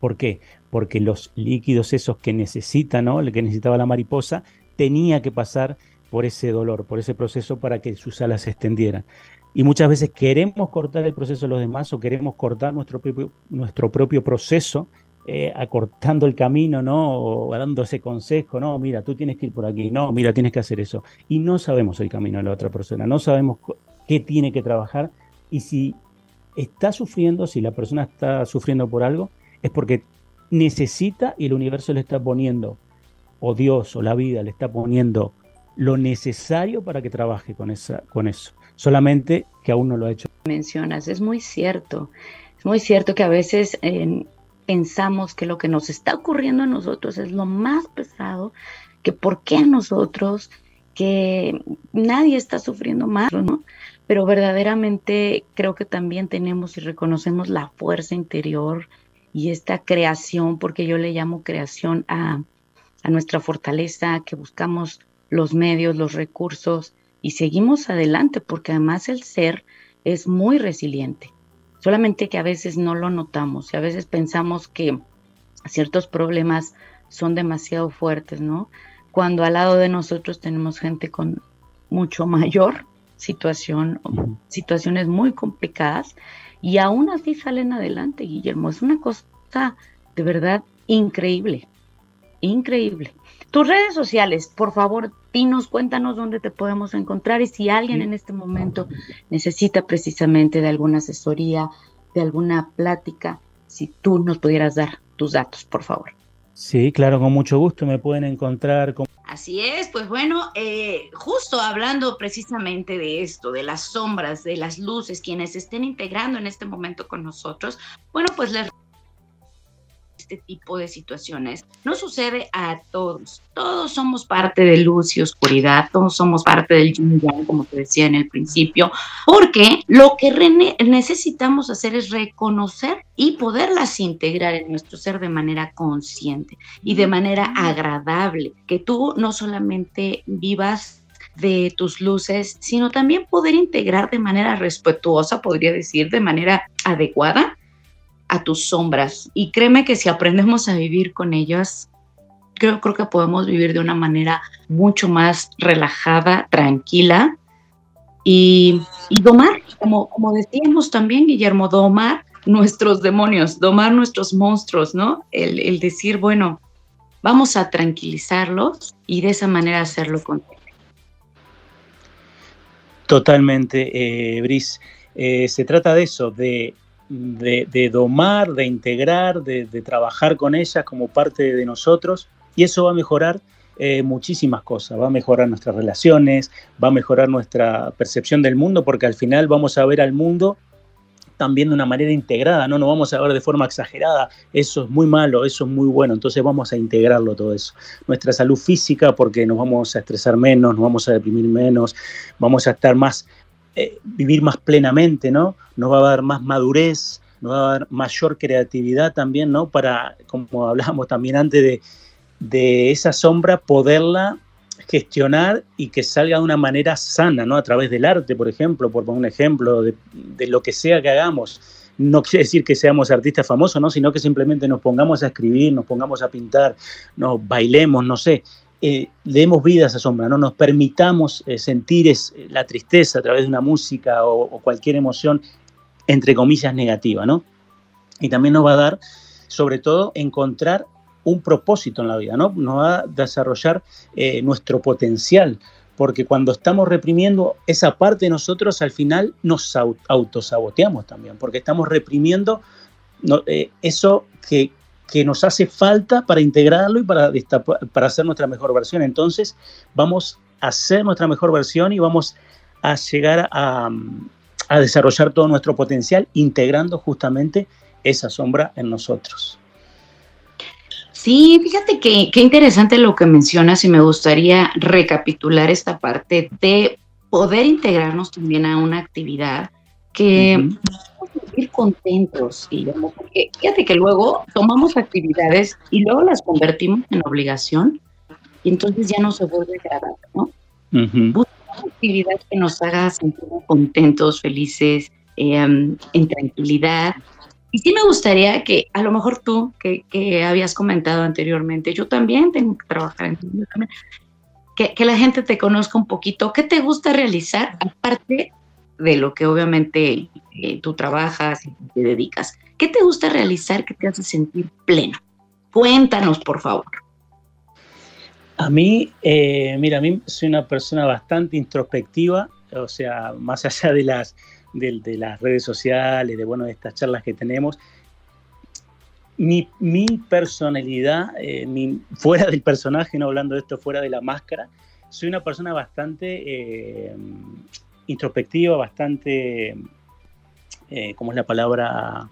¿Por qué? Porque los líquidos esos que necesita, ¿no? El que necesitaba la mariposa, tenía que pasar por ese dolor, por ese proceso para que sus alas se extendieran. Y muchas veces queremos cortar el proceso de los demás o queremos cortar nuestro propio, nuestro propio proceso, eh, acortando el camino, ¿no? Dando ese consejo, no, mira, tú tienes que ir por aquí, no, mira, tienes que hacer eso. Y no sabemos el camino de la otra persona, no sabemos qué tiene que trabajar y si está sufriendo, si la persona está sufriendo por algo, es porque necesita y el universo le está poniendo, o Dios o la vida le está poniendo lo necesario para que trabaje con, esa, con eso, solamente que aún no lo ha hecho. Mencionas, es muy cierto, es muy cierto que a veces en, pensamos que lo que nos está ocurriendo a nosotros es lo más pesado, que por qué a nosotros, que nadie está sufriendo más, ¿no? Pero verdaderamente creo que también tenemos y reconocemos la fuerza interior y esta creación, porque yo le llamo creación a, a nuestra fortaleza, que buscamos los medios, los recursos y seguimos adelante, porque además el ser es muy resiliente. Solamente que a veces no lo notamos y a veces pensamos que ciertos problemas son demasiado fuertes, ¿no? Cuando al lado de nosotros tenemos gente con mucho mayor situación, situaciones muy complicadas y aún así salen adelante, Guillermo. Es una cosa de verdad increíble, increíble. Tus redes sociales, por favor, dinos, cuéntanos dónde te podemos encontrar y si alguien en este momento necesita precisamente de alguna asesoría, de alguna plática, si tú nos pudieras dar tus datos, por favor. Sí, claro, con mucho gusto me pueden encontrar. Con... Así es, pues bueno, eh, justo hablando precisamente de esto, de las sombras, de las luces, quienes estén integrando en este momento con nosotros, bueno, pues les este tipo de situaciones. No sucede a todos. Todos somos parte de luz y oscuridad, todos somos parte del yin yang, como te decía en el principio, porque lo que necesitamos hacer es reconocer y poderlas integrar en nuestro ser de manera consciente y de manera agradable, que tú no solamente vivas de tus luces, sino también poder integrar de manera respetuosa, podría decir, de manera adecuada a tus sombras. Y créeme que si aprendemos a vivir con ellas, creo, creo que podemos vivir de una manera mucho más relajada, tranquila y, domar, como, como decíamos también, Guillermo, domar nuestros demonios, domar nuestros monstruos, ¿no? El, el decir, bueno, vamos a tranquilizarlos y de esa manera hacerlo con Totalmente, eh, Brice. Eh, se trata de eso, de de, domar, de integrar, de, trabajar con ellas como parte de nosotros y eso va a mejorar eh, muchísimas cosas, va a mejorar nuestras relaciones, va a mejorar nuestra percepción del mundo porque al final vamos a ver al mundo también de una manera integrada, no nos vamos a ver de forma exagerada, eso es muy malo, eso es muy bueno, entonces vamos a integrarlo todo eso. Nuestra salud física porque nos vamos a estresar menos, nos vamos a deprimir menos, vamos a estar más eh, vivir más plenamente, ¿no? Nos va a dar más madurez, nos va a dar mayor creatividad también, ¿no? Para, como hablábamos también antes de, de esa sombra, poderla gestionar y que salga de una manera sana, ¿no? A través del arte, por ejemplo, por poner un ejemplo, de, de lo que sea que hagamos. No quiere decir que seamos artistas famosos, ¿no? Sino que simplemente nos pongamos a escribir, nos pongamos a pintar, nos bailemos, no sé, eh, demos vida a esa sombra, no nos permitamos eh, sentir eh, la tristeza a través de una música o, cualquier emoción, entre comillas, negativa, ¿no? Y también nos va a dar, sobre todo, encontrar un propósito en la vida, ¿no? Nos va a desarrollar nuestro potencial, porque cuando estamos reprimiendo esa parte de nosotros, al final nos autosaboteamos también, porque estamos reprimiendo eso que, que nos hace falta para integrarlo y para, para hacer nuestra mejor versión. Entonces, vamos a hacer nuestra mejor versión y vamos a llegar a, desarrollar todo nuestro potencial integrando justamente esa sombra en nosotros. Sí, fíjate que qué interesante lo que mencionas y me gustaría recapitular esta parte de poder integrarnos también a una actividad que ir contentos, y porque fíjate que luego tomamos actividades y luego las convertimos en obligación y entonces ya no se vuelve agradable, ¿no? Buscamos actividad que nos haga sentir contentos, felices, em, en tranquilidad. Y sí me gustaría que a lo mejor tú, que, que habías comentado anteriormente, yo también tengo que trabajar en que, que la gente te conozca un poquito. ¿Qué te gusta realizar aparte de lo que obviamente eh, tú trabajas y te dedicas. ¿Qué te gusta realizar que te hace sentir pleno? Cuéntanos, por favor. A mí, eh, mira, a mí soy una persona bastante introspectiva, o sea, más allá de las, de, las redes sociales, de, bueno, de estas charlas que tenemos, mi, personalidad, eh, fuera del personaje, no hablando de esto, fuera de la máscara, soy una persona bastante introspectiva, bastante, eh, ¿cómo es la palabra?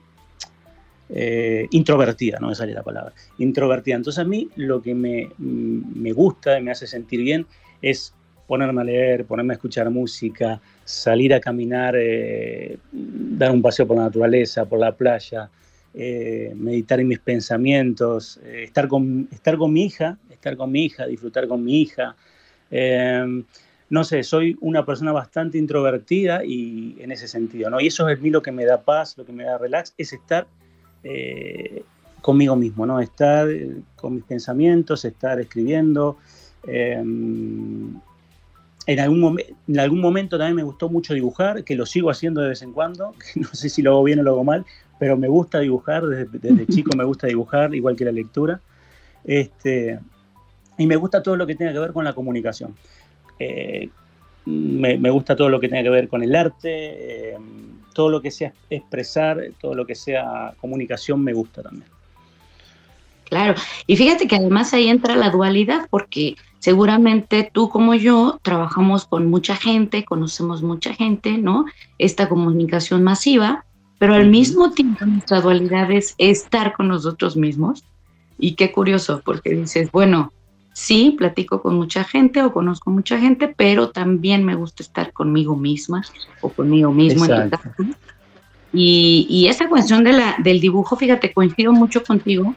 eh, introvertida, no me sale la palabra, introvertida. Entonces a mí lo que me, me gusta y me hace sentir bien es ponerme a leer, ponerme a escuchar música, salir a caminar, eh, dar un paseo por la naturaleza, por la playa, meditar en mis pensamientos, estar, con, estar con mi hija, estar con mi hija, disfrutar con mi hija. No sé, soy una persona bastante introvertida y en ese sentido, ¿no? Y eso es a mí lo que me da paz, lo que me da relax, es estar eh, conmigo mismo, ¿no? Estar eh, con mis pensamientos, estar escribiendo. Eh, en, algún en algún momento también me gustó mucho dibujar, que lo sigo haciendo de vez en cuando, no sé si lo hago bien o lo hago mal, pero me gusta dibujar, desde, chico me gusta dibujar, igual que la lectura. Este, y me gusta todo lo que tenga que ver con la comunicación. Me, me, gusta todo lo que tenga que ver con el arte todo lo que sea expresar, todo lo que sea comunicación me gusta también. Claro, y fíjate que además ahí entra la dualidad, porque seguramente tú como yo trabajamos con mucha gente, conocemos mucha gente, ¿no? Esta comunicación masiva, pero al mismo tiempo nuestra dualidad es estar con nosotros mismos. Y qué curioso, porque dices, bueno, sí, platico con mucha gente o conozco mucha gente, pero también me gusta estar conmigo misma o conmigo mismo. y, y esa cuestión de la, del dibujo, fíjate, coincido mucho contigo.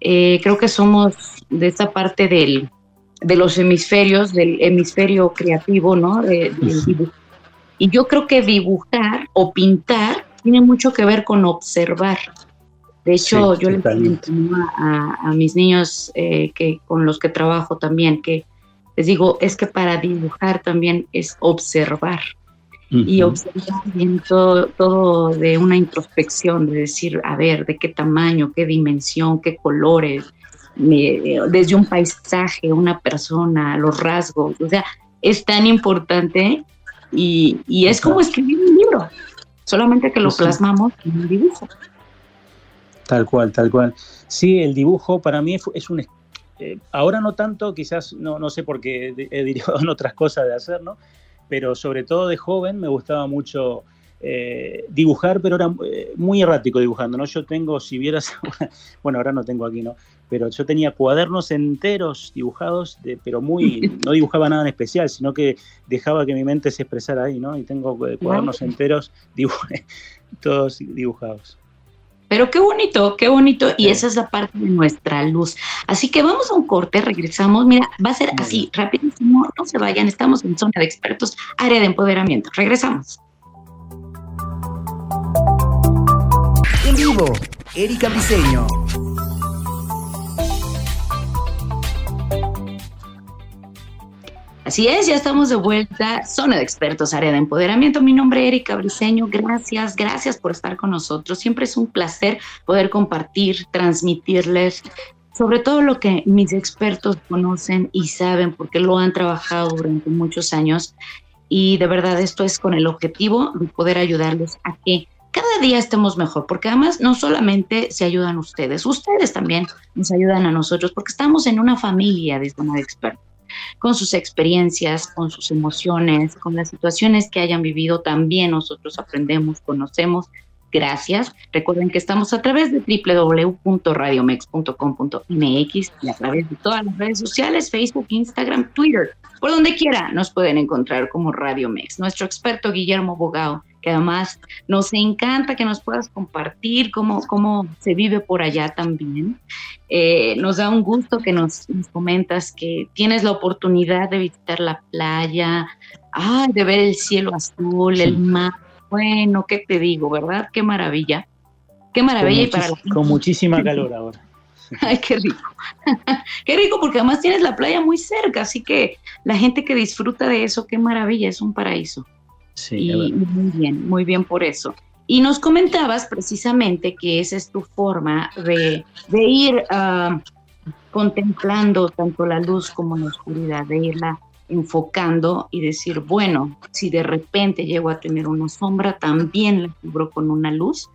Eh, creo que somos de esta parte del, de los hemisferios, del hemisferio creativo, ¿no? Y yo creo que dibujar o pintar tiene mucho que ver con observar. De hecho, yo le digo a, mis niños eh, que con los que trabajo también, que les digo, es que para dibujar también es observar. Y observar bien todo, todo de una introspección, de decir, a ver, de qué tamaño, qué dimensión, qué colores, desde un paisaje, una persona, los rasgos. O sea, es tan importante y, y es como escribir un libro, solamente que lo plasmamos en un dibujo. Tal cual, tal cual. Sí, el dibujo para mí es un... Eh, ahora no tanto, quizás no, no sé por qué he derivado en otras cosas de hacer, ¿no? Pero sobre todo de joven me gustaba mucho eh, dibujar, pero era eh, muy errático dibujando, ¿no? Yo tengo, si vieras, bueno, ahora no tengo aquí, ¿no? Pero yo tenía cuadernos enteros dibujados, de, pero muy, no dibujaba nada en especial, sino que dejaba que mi mente se expresara ahí, ¿no? Y tengo cuadernos enteros todos dibujados. Pero qué bonito, qué bonito. Y esa es la parte de nuestra luz. Así que vamos a un corte, regresamos. Mira, va a ser así, rapidísimo. No se vayan, estamos en zona de expertos, área de empoderamiento. Regresamos. En vivo, Erika Briseño. Así es, ya estamos de vuelta. Zona de expertos, área de empoderamiento. Mi nombre es Erika Briseño. Gracias, gracias por estar con nosotros. Siempre es un placer poder compartir, transmitirles sobre todo lo que mis expertos conocen y saben porque lo han trabajado durante muchos años. Y de verdad esto es con el objetivo de poder ayudarles a que cada día estemos mejor, porque además no solamente se ayudan ustedes, ustedes también nos ayudan a nosotros, porque estamos en una familia de zona de expertos con sus experiencias, con sus emociones, con las situaciones que hayan vivido, también nosotros aprendemos, conocemos. Gracias. Recuerden que estamos a través de www.radiomex.com.mx y a través de todas las redes sociales, Facebook, Instagram, Twitter, por donde quiera nos pueden encontrar como Radio Mex. Nuestro experto Guillermo Bogao que además nos encanta que nos puedas compartir cómo, cómo se vive por allá también. Eh, nos da un gusto que nos, comentas que tienes la oportunidad de visitar la playa, de ver el cielo azul, el mar. Bueno, ¿qué te digo, verdad? Qué maravilla. Qué maravilla. Con, y para con muchísima calor ahora. Ay, qué rico. qué rico porque además tienes la playa muy cerca, así que la gente que disfruta de eso, qué maravilla, es un paraíso. Sí, y muy bien, muy bien por eso. Y nos comentabas precisamente que esa es tu forma de, ir ah, contemplando tanto la luz como la oscuridad, de irla enfocando y decir, bueno, si de repente llego a tener una sombra, también la cubro con una luz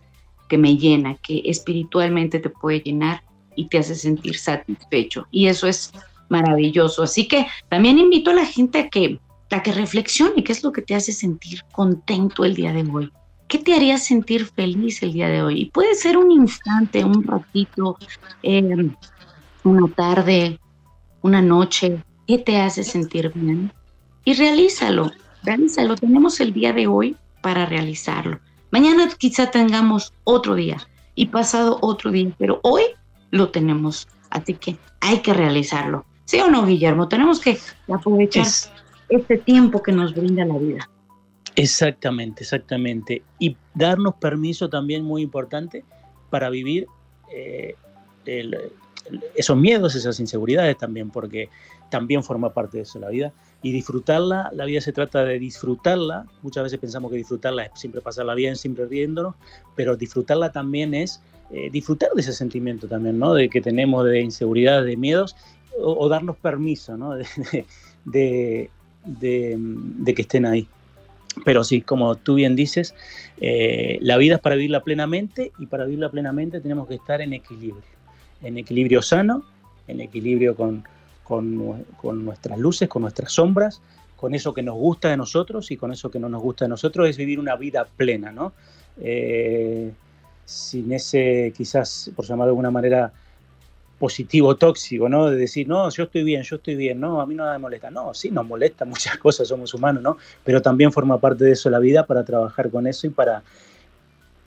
que me llena, que espiritualmente te puede llenar y te hace sentir satisfecho. Y eso es maravilloso. Así que también invito a la gente a que, a que reflexione qué es lo que te hace sentir contento el día de hoy. ¿qué te haría sentir feliz el día de hoy? Y puede ser un instante, un ratito, em, una tarde, una noche, ¿qué te hace sentir bien? Y realízalo, realízalo. Tenemos el día de hoy para realizarlo. Mañana quizá tengamos otro día y pasado otro día, pero hoy lo tenemos. Así que hay que realizarlo. ¿Sí o no, Guillermo? Tenemos que aprovechar este tiempo que nos brinda la vida. Exactamente, exactamente. Y darnos permiso también muy importante para vivir eh, esos miedos, esas inseguridades también, porque también forma parte de eso la vida. Y disfrutarla, la vida se trata de disfrutarla. Muchas veces pensamos que disfrutarla es siempre pasarla bien, siempre riéndonos, pero disfrutarla también es eh, disfrutar de ese sentimiento también, ¿no? De que tenemos de inseguridad, de miedos, o, darnos permiso, ¿no? de, que estén ahí. Pero sí, como tú bien dices, eh, la vida es para vivirla plenamente y para vivirla plenamente tenemos que estar en equilibrio, en equilibrio sano, en equilibrio con, con, nuestras luces, con nuestras sombras, con eso que nos gusta de nosotros y con eso que no nos gusta de nosotros, es vivir una vida plena, ¿no? Eh, sin ese, quizás, por llamar de alguna manera, positivo tóxico, ¿no? De decir, no, yo estoy bien, yo estoy bien, no, a mí nada me molesta. No, sí, nos molesta muchas cosas, somos humanos, ¿no? Pero también forma parte de eso la vida para trabajar con eso y para,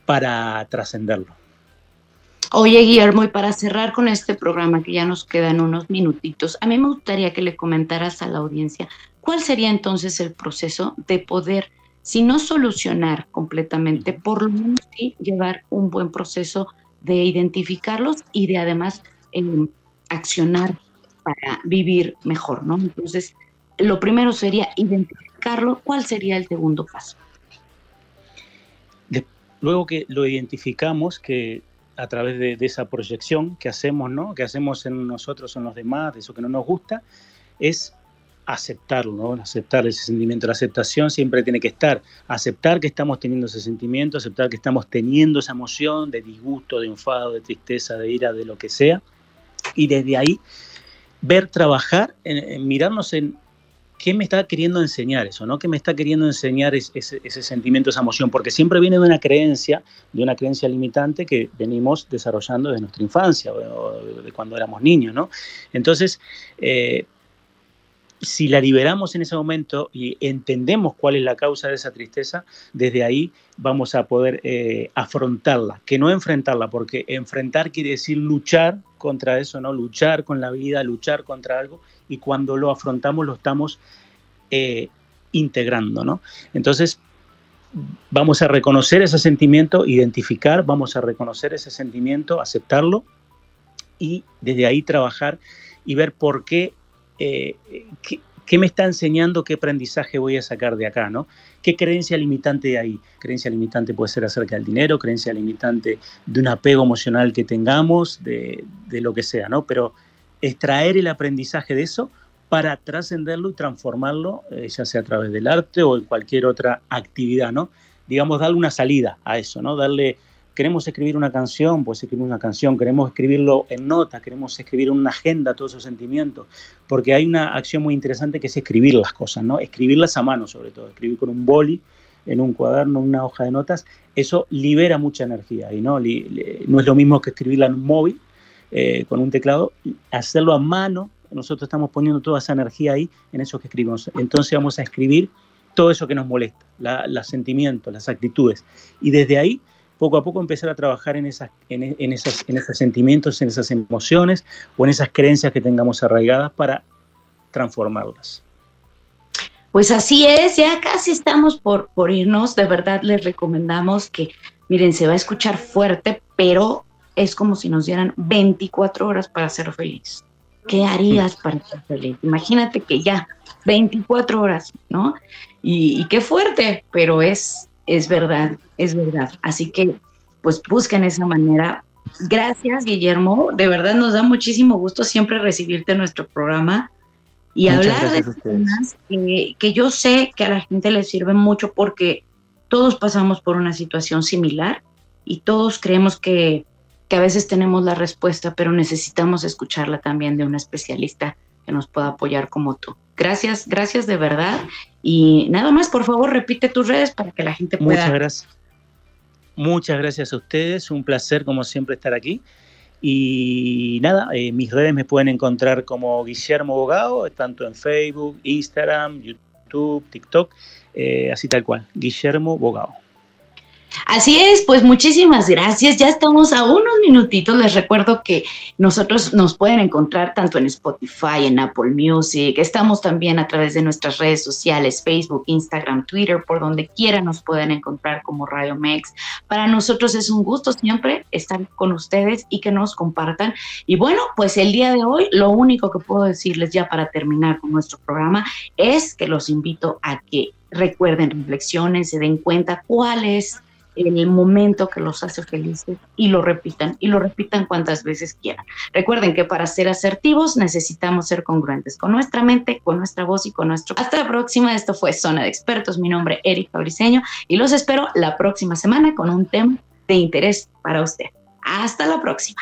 para trascenderlo. Oye, Guillermo, y para cerrar con este programa, que ya nos quedan unos minutitos, a mí me gustaría que le comentaras a la audiencia cuál sería entonces el proceso de poder, si no solucionar completamente, por lo menos sí llevar un buen proceso de identificarlos y de además accionar para vivir mejor, ¿no? Entonces, lo primero sería identificarlo. ¿Cuál sería el segundo paso? luego que lo identificamos, que a través de, esa proyección que hacemos, ¿no? Que hacemos en nosotros en los demás, de eso que no nos gusta, es aceptarlo, ¿no? Aceptar ese sentimiento. La aceptación siempre tiene que estar. Aceptar que estamos teniendo ese sentimiento, aceptar que estamos teniendo esa emoción de disgusto, de enfado, de tristeza, de ira, de lo que sea y desde ahí ver trabajar, mirarnos en qué me está queriendo enseñar eso, ¿no? ¿Qué me está queriendo enseñar ese, sentimiento, esa emoción? Porque siempre viene de una creencia, de una creencia limitante que venimos desarrollando desde nuestra infancia o de cuando éramos niños, ¿no? Entonces, eh, si la liberamos en ese momento y entendemos cuál es la causa de esa tristeza, desde ahí vamos a poder eh, afrontarla, que no enfrentarla, porque enfrentar quiere decir luchar contra eso, ¿no? Luchar con la vida, luchar contra algo, y cuando lo afrontamos lo estamos eh, integrando, ¿no? Entonces, vamos a reconocer ese sentimiento, identificar, vamos a reconocer ese sentimiento, aceptarlo, y desde ahí trabajar y ver por qué eh, ¿qué, me está enseñando, qué aprendizaje voy a sacar de acá, ¿no? ¿Qué creencia limitante hay? Creencia limitante puede ser acerca del dinero, creencia limitante de un apego emocional que tengamos, de, lo que sea, ¿no? Pero extraer el aprendizaje de eso para trascenderlo y transformarlo, eh, ya sea a través del arte o en cualquier otra actividad, ¿no? Digamos, darle una salida a eso, ¿no? Darle queremos escribir una canción, pues escribir una canción, queremos escribirlo en notas, queremos escribir una agenda todos esos sentimientos, porque hay una acción muy interesante que es escribir las cosas, ¿no? Escribirlas a mano sobre todo, escribir con un boli, en un cuaderno, una hoja de notas, eso libera mucha energía y no, no es lo mismo que escribirla en un móvil eh, con un teclado, hacerlo a mano, nosotros estamos poniendo toda esa energía ahí en eso que escribimos. Entonces vamos a escribir todo eso que nos molesta, los sentimientos, las actitudes. Y desde ahí poco a poco empezar a trabajar en, esas, en, esas, en esos sentimientos, en esas emociones o en esas creencias que tengamos arraigadas para transformarlas. Pues así es, ya casi estamos por, por irnos. De verdad les recomendamos que, miren, se va a escuchar fuerte, pero es como si nos dieran 24 horas para ser feliz. ¿Qué harías para ser feliz? Imagínate que ya, 24 horas, ¿no? Y, y qué fuerte, pero es, es verdad, es verdad. Así que, pues busquen esa manera. Gracias, Guillermo. De verdad nos da muchísimo gusto siempre recibirte en nuestro programa y hablar de temas que, que yo sé que a la gente le sirve mucho porque todos pasamos por una situación similar y todos creemos que, que, a veces tenemos la respuesta, pero necesitamos escucharla también de un especialista que nos pueda apoyar como tú. Gracias, gracias de verdad. Y nada más, por favor, repite tus redes para que la gente pueda. Muchas gracias. Muchas gracias a ustedes, un placer como siempre estar aquí. Y nada, eh, mis redes me pueden encontrar como Guillermo Bogado, tanto en Facebook, Instagram, YouTube, TikTok, eh, así tal cual, Guillermo Bogado. Así es, pues muchísimas gracias. Ya estamos a unos minutitos. Les recuerdo que nosotros nos pueden encontrar tanto en Spotify, en Apple Music. Estamos también a través de nuestras redes sociales, Facebook, Instagram, Twitter, por donde quiera nos pueden encontrar como Radio Mex. Para nosotros es un gusto siempre estar con ustedes y que nos compartan. Y bueno, pues el día de hoy lo único que puedo decirles ya para terminar con nuestro programa es que los invito a que recuerden, reflexionen, se den cuenta cuál es el momento que los hace felices y lo repitan y lo repitan cuantas veces quieran. Recuerden que para ser asertivos necesitamos ser congruentes con nuestra mente, con nuestra voz y con nuestro... Hasta la próxima, esto fue Zona de Expertos, mi nombre es Erika Briseño y los espero la próxima semana con un tema de interés para usted. Hasta la próxima.